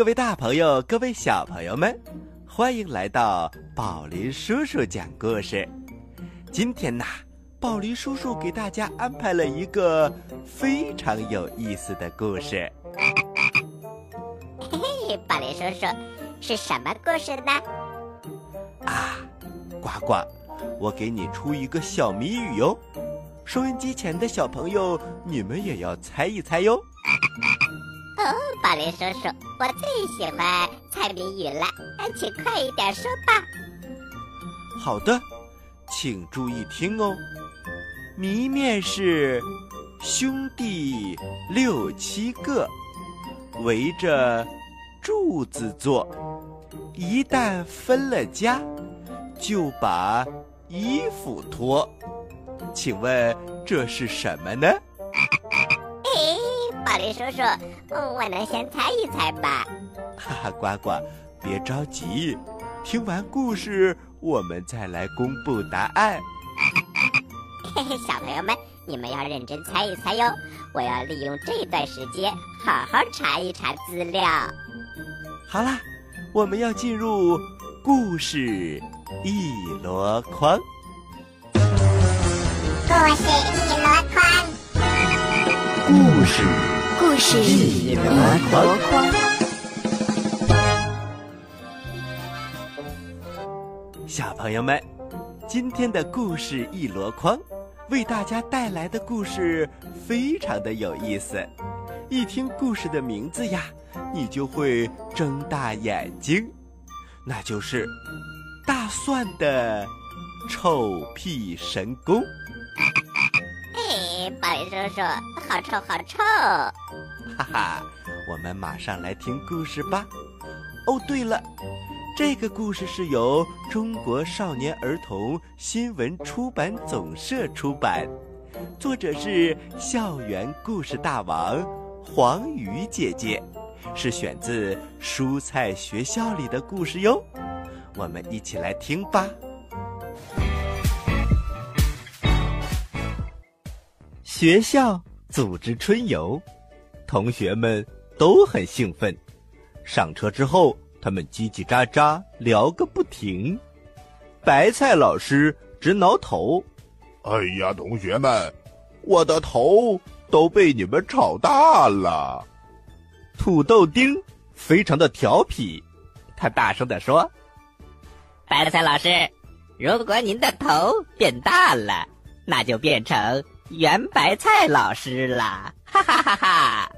各位大朋友，各位小朋友们，欢迎来到宝林叔叔讲故事。今天呐，宝林叔叔给大家安排了一个非常有意思的故事。嘿嘿，宝林叔叔，是什么故事呢？啊，呱呱，我给你出一个小谜语哟。收音机前的小朋友，你们也要猜一猜哟。哦，宝林叔叔，我最喜欢猜谜语了，请快一点说吧。好的，请注意听哦。谜面是兄弟六七个围着柱子坐，一旦分了家，就把衣服脱。请问这是什么呢？宝林叔叔，我能先猜一猜吧？哈哈，呱呱，别着急，听完故事我们再来公布答案。嘿嘿，小朋友们，你们要认真猜一猜哟！我要利用这段时间好好查一查资料。好啦，我们要进入故事一箩筐。故事一箩筐。故事。故事一箩筐，小朋友们，今天的故事一箩筐为大家带来的故事非常的有意思。一听故事的名字呀，你就会睁大眼睛，那就是大蒜的臭屁神功。嘿宝林叔叔，好臭，好臭！哈哈，我们马上来听故事吧。哦，对了，这个故事是由中国少年儿童新闻出版总社出版，作者是校园故事大王黄鱼姐姐，是选自蔬菜学校里的故事哟。我们一起来听吧。学校组织春游，同学们都很兴奋。上车之后，他们叽叽喳喳聊个不停。白菜老师直挠头：“哎呀，同学们，我的头都被你们吵大了。”土豆丁非常的调皮，他大声的说：“白菜老师，如果您的头变大了，那就变成……”圆白菜老师啦，哈哈哈哈！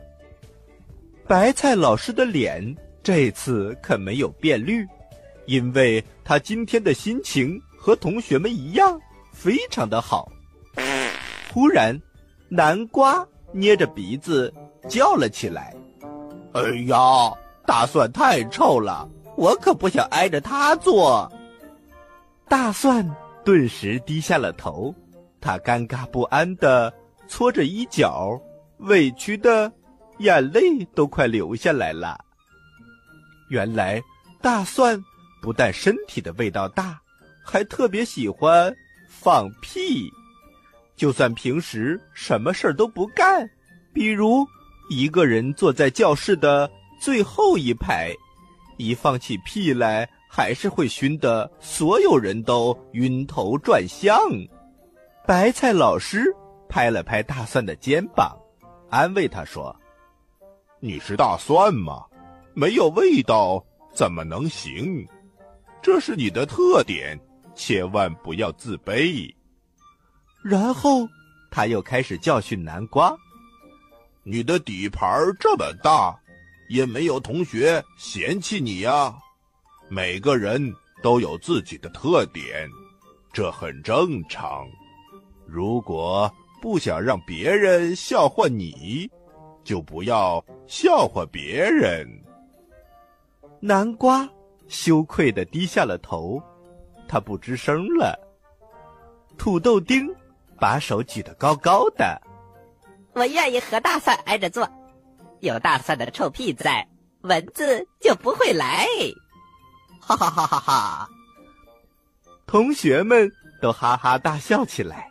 白菜老师的脸这次可没有变绿，因为他今天的心情和同学们一样，非常的好。忽然，南瓜捏着鼻子叫了起来：“哎呀，大蒜太臭了，我可不想挨着它坐。”大蒜顿时低下了头。他尴尬不安的搓着衣角，委屈的眼泪都快流下来了。原来大蒜不但身体的味道大，还特别喜欢放屁。就算平时什么事儿都不干，比如一个人坐在教室的最后一排，一放起屁来，还是会熏得所有人都晕头转向。白菜老师拍了拍大蒜的肩膀：“安慰他说：“你是大蒜吗？没有味道怎么能行？这是你的特点，千万不要自卑。”然后他又开始教训南瓜：“你的底盘这么大，也没有同学嫌弃你呀。每个人都有自己的特点，这很正常。如果……”不想让别人笑话你，就不要笑话别人。南瓜羞愧的低下了头，他不吱声了。土豆丁把手举得高高的，我愿意和大蒜挨着坐，有大蒜的臭屁在，蚊子就不会来。哈哈哈哈哈！同学们都哈哈大笑起来。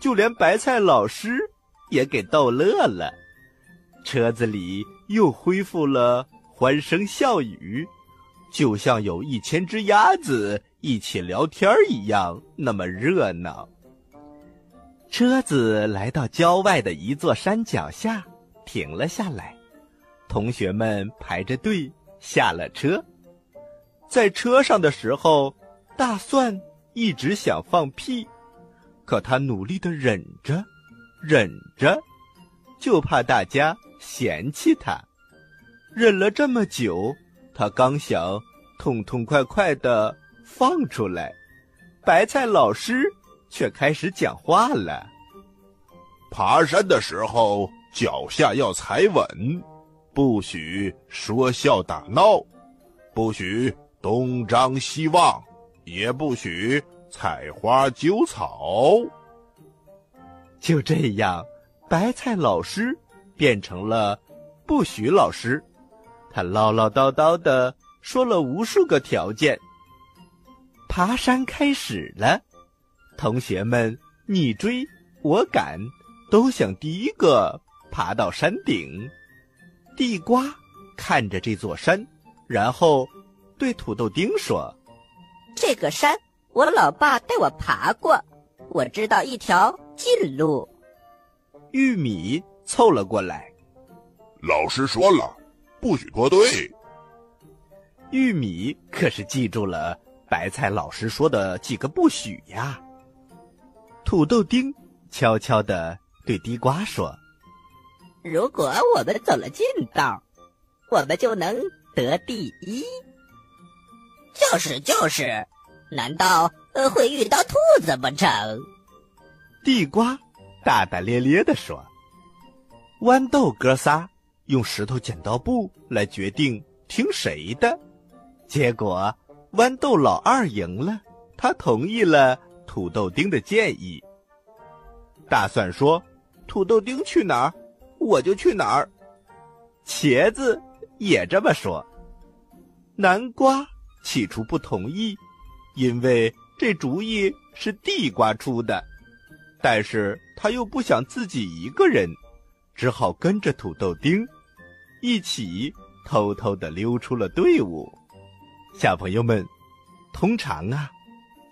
就连白菜老师也给逗乐了，车子里又恢复了欢声笑语，就像有一千只鸭子一起聊天一样，那么热闹。车子来到郊外的一座山脚下，停了下来，同学们排着队下了车。在车上的时候，大蒜一直想放屁。可他努力的忍着，忍着，就怕大家嫌弃他。忍了这么久，他刚想痛痛快快的放出来，白菜老师却开始讲话了：“爬山的时候脚下要踩稳，不许说笑打闹，不许东张西望，也不许。”采花揪草，就这样，白菜老师变成了不许老师。他唠唠叨叨的说了无数个条件。爬山开始了，同学们你追我赶，都想第一个爬到山顶。地瓜看着这座山，然后对土豆丁说：“这个山。”我老爸带我爬过，我知道一条近路。玉米凑了过来，老师说了，不许脱队。玉米可是记住了白菜老师说的几个不许呀。土豆丁悄悄的对地瓜说：“如果我们走了近道，我们就能得第一。”就是就是。难道会遇到兔子不成？地瓜大大咧咧地说：“豌豆哥仨用石头剪刀布来决定听谁的，结果豌豆老二赢了，他同意了土豆丁的建议。大蒜说：‘土豆丁去哪儿，我就去哪儿。’茄子也这么说。南瓜起初不同意。”因为这主意是地瓜出的，但是他又不想自己一个人，只好跟着土豆丁，一起偷偷的溜出了队伍。小朋友们，通常啊，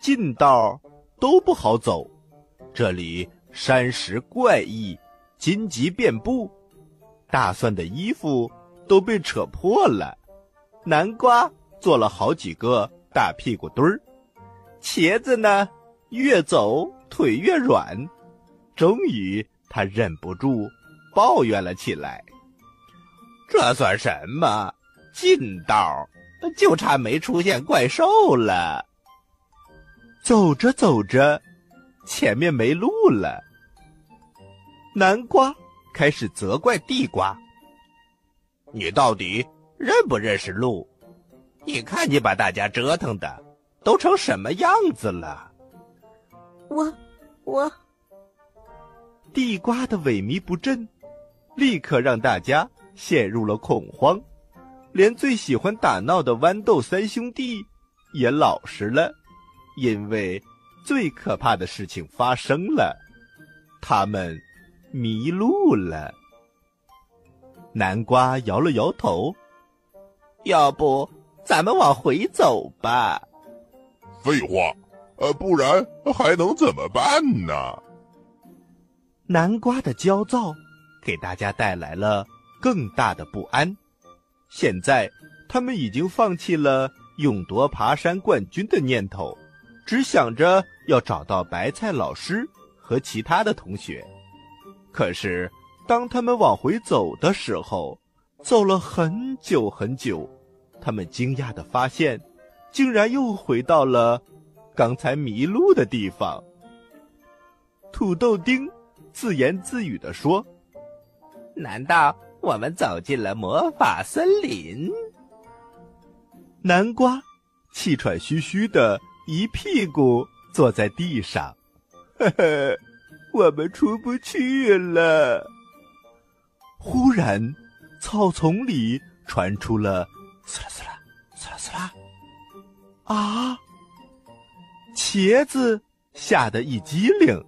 近道都不好走，这里山石怪异，荆棘遍布，大蒜的衣服都被扯破了，南瓜做了好几个大屁股墩儿。茄子呢，越走腿越软，终于他忍不住抱怨了起来：“这算什么？近道就差没出现怪兽了。”走着走着，前面没路了。南瓜开始责怪地瓜：“你到底认不认识路？你看你把大家折腾的。”都成什么样子了？我，我，地瓜的萎靡不振，立刻让大家陷入了恐慌，连最喜欢打闹的豌豆三兄弟也老实了，因为最可怕的事情发生了，他们迷路了。南瓜摇了摇头，要不咱们往回走吧。废话，呃，不然还能怎么办呢？南瓜的焦躁给大家带来了更大的不安。现在，他们已经放弃了勇夺爬山冠军的念头，只想着要找到白菜老师和其他的同学。可是，当他们往回走的时候，走了很久很久，他们惊讶的发现，竟然又回到了刚才迷路的地方。土豆丁自言自语地说：“难道我们走进了魔法森林？”南瓜气喘吁吁的一屁股坐在地上，呵呵，我们出不去了。忽然，草丛里传出了“呲啦呲啦，呲啦呲啦”，啊！茄子吓得一激灵。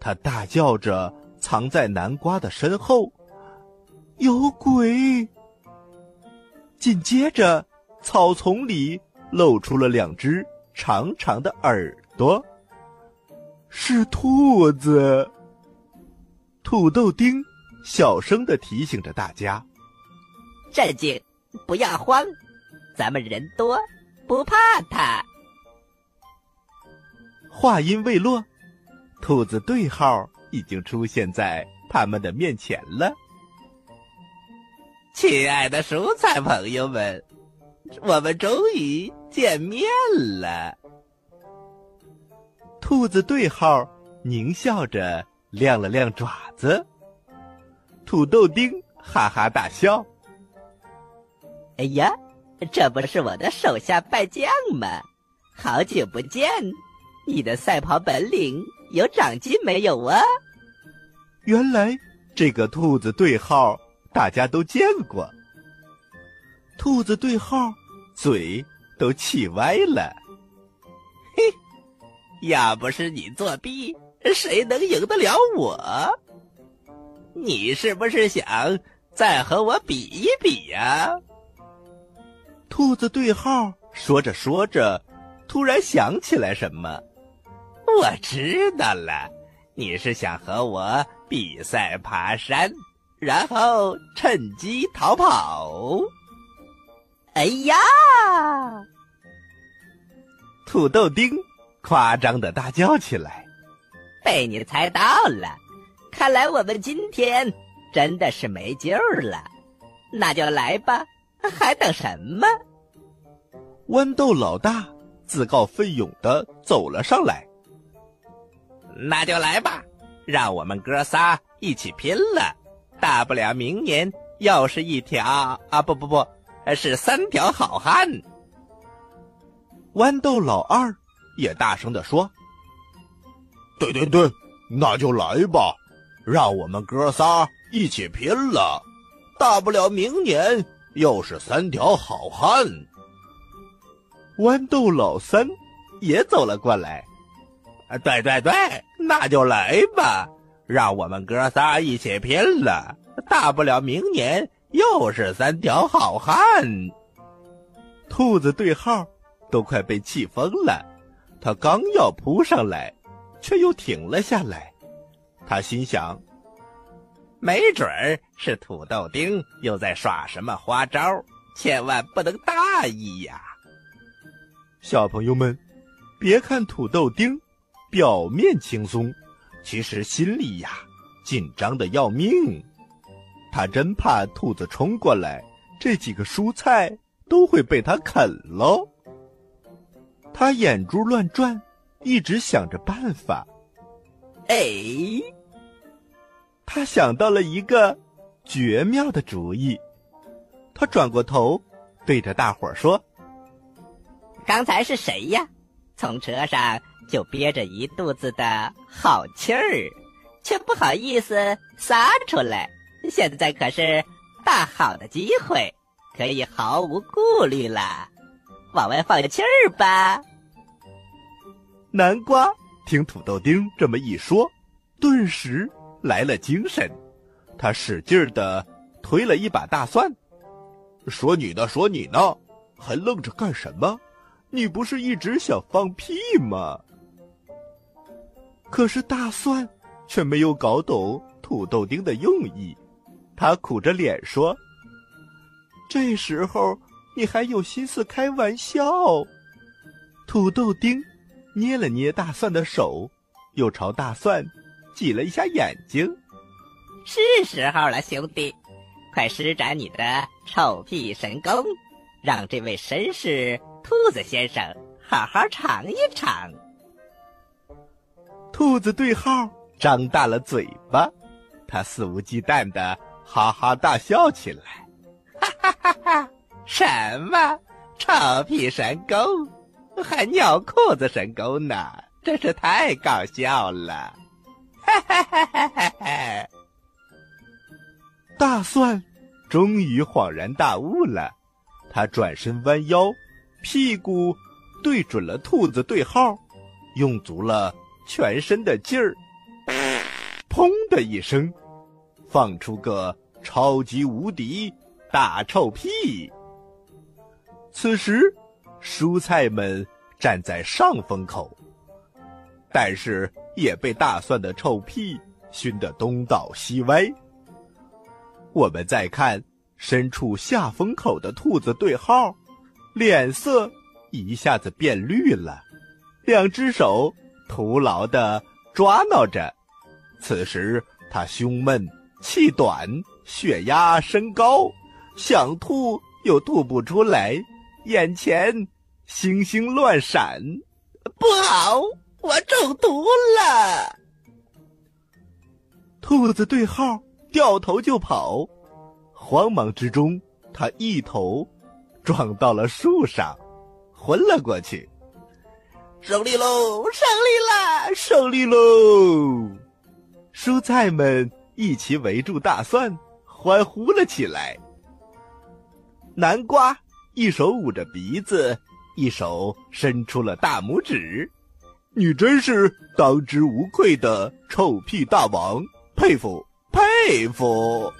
他大叫着，藏在南瓜的身后，有鬼！紧接着，草丛里露出了两只长长的耳朵，是兔子。土豆丁小声的提醒着大家：“镇静，不要慌，咱们人多，不怕它。”话音未落。兔子对号已经出现在他们的面前了。亲爱的蔬菜朋友们，我们终于见面了。兔子对号狞笑着亮了亮爪子，土豆丁哈哈大笑。哎呀，这不是我的手下败将吗？好久不见，你的赛跑本领。有长进没有啊？原来这个兔子对号大家都见过。兔子对号嘴都气歪了。嘿，要不是你作弊，谁能赢得了我？你是不是想再和我比一比呀？兔子对号说着说着，突然想起来什么。我知道了，你是想和我比赛爬山，然后趁机逃跑。哎呀！土豆丁夸张的大叫起来：“被你猜到了！看来我们今天真的是没救了。那就来吧，还等什么？”豌豆老大自告奋勇的走了上来。那就来吧，让我们哥仨一起拼了！大不了明年又是一条啊，不不不，是三条好汉。豌豆老二也大声的说：“对对对，那就来吧，让我们哥仨一起拼了！大不了明年又是三条好汉。”豌豆老三也走了过来。啊，对对对，那就来吧，让我们哥仨一起拼了！大不了明年又是三条好汉。兔子对号都快被气疯了，他刚要扑上来，却又停了下来。他心想：没准儿是土豆丁又在耍什么花招，千万不能大意呀！小朋友们，别看土豆丁。表面轻松，其实心里呀紧张的要命。他真怕兔子冲过来，这几个蔬菜都会被他啃喽。他眼珠乱转，一直想着办法。哎，他想到了一个绝妙的主意。他转过头，对着大伙儿说：“刚才是谁呀？从车上。”就憋着一肚子的好气儿，却不好意思撒出来。现在可是大好的机会，可以毫无顾虑了，往外放个气儿吧。南瓜听土豆丁这么一说，顿时来了精神，他使劲的推了一把大蒜，说：“你呢？说你呢？还愣着干什么？你不是一直想放屁吗？”可是大蒜却没有搞懂土豆丁的用意，他苦着脸说：“这时候你还有心思开玩笑？”土豆丁捏了捏大蒜的手，又朝大蒜挤了一下眼睛。是时候了，兄弟，快施展你的臭屁神功，让这位绅士兔子先生好好尝一尝。兔子对号张大了嘴巴，他肆无忌惮的哈哈大笑起来，哈哈哈哈！什么臭屁神功，还尿裤子神功呢？真是太搞笑了！哈！大蒜终于恍然大悟了，他转身弯腰，屁股对准了兔子对号，用足了。全身的劲儿，砰的一声，放出个超级无敌大臭屁。此时，蔬菜们站在上风口，但是也被大蒜的臭屁熏得东倒西歪。我们再看身处下风口的兔子对号，脸色一下子变绿了，两只手。徒劳的抓挠着，此时他胸闷气短，血压升高，想吐又吐不出来，眼前星星乱闪，不好，我中毒了！兔子对号掉头就跑，慌忙之中，他一头撞到了树上，昏了过去。胜利喽！胜利啦！胜利喽！蔬菜们一齐围住大蒜，欢呼了起来。南瓜一手捂着鼻子，一手伸出了大拇指：“你真是当之无愧的臭屁大王，佩服佩服！”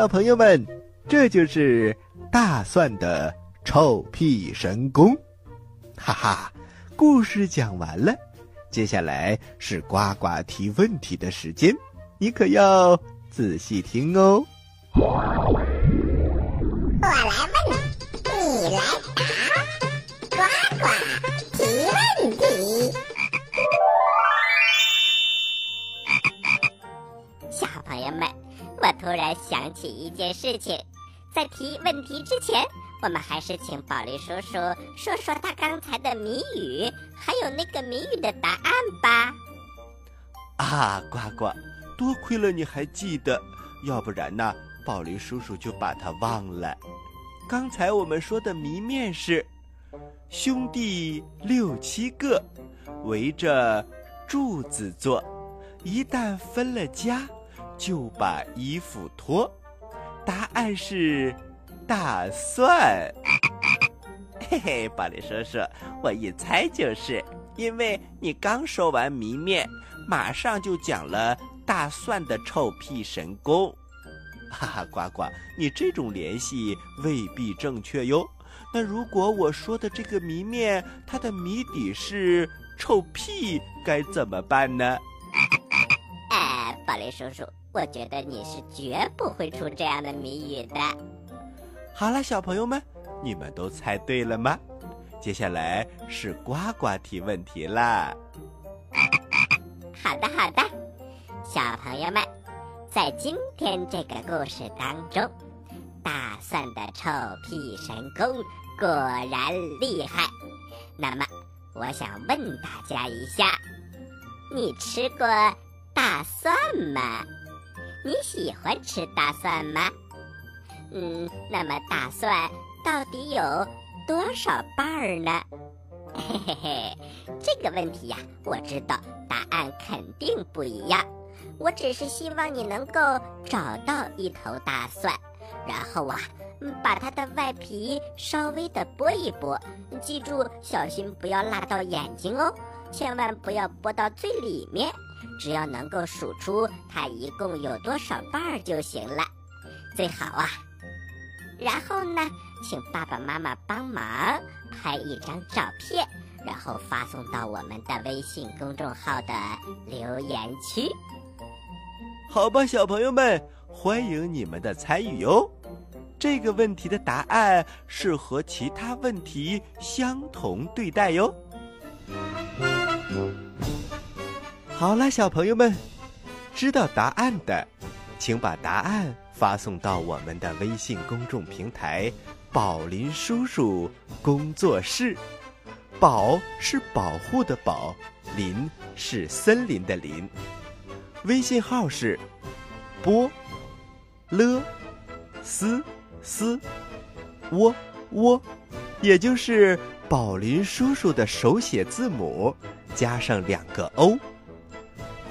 小朋友们，这就是大蒜的臭屁神功，哈哈！故事讲完了，接下来是呱呱提问题的时间，你可要仔细听哦。我来问，你来答，呱呱提问题。小朋友们。我突然想起一件事情，在提问题之前，我们还是请宝林叔叔说说他刚才的谜语，还有那个谜语的答案吧。啊，呱呱，多亏了你还记得，要不然呢，宝林叔叔就把它忘了。刚才我们说的谜面是：兄弟六七个，围着柱子坐，一旦分了家，就把衣服脱。答案是大蒜。嘿嘿，宝林叔叔，我一猜就是，因为你刚说完谜面。马上就讲了大蒜的臭屁神功，哈哈，呱呱，你这种联系未必正确哟。那如果我说的这个谜面，它的谜底是臭屁，该怎么办呢？哎，宝雷叔叔，我觉得你是绝不会出这样的谜语的。好了，小朋友们，你们都猜对了吗？接下来是呱呱提问题啦。好的，好的，小朋友们，在今天这个故事当中，大蒜的臭屁神功果然厉害。那么，我想问大家一下：你吃过大蒜吗？你喜欢吃大蒜吗？嗯，那么大蒜到底有多少瓣儿呢？嘿嘿嘿，这个问题呀，我知道答案肯定不一样。我只是希望你能够找到一头大蒜，然后啊，把它的外皮稍微的剥一剥，记住小心不要辣到眼睛哦，千万不要剥到最里面。只要能够数出它一共有多少瓣儿就行了，最好啊。然后呢，请爸爸妈妈帮忙拍一张照片，然后发送到我们的微信公众号的留言区。好吧，小朋友们，欢迎你们的参与哟。这个问题的答案是和其他问题相同对待哟。好了，小朋友们，知道答案的，请把答案发送到我们的微信公众平台“宝林叔叔工作室”。宝是保护的宝，林是森林的林。微信号是波了斯斯窝窝，也就是宝林叔叔的手写字母加上两个 O。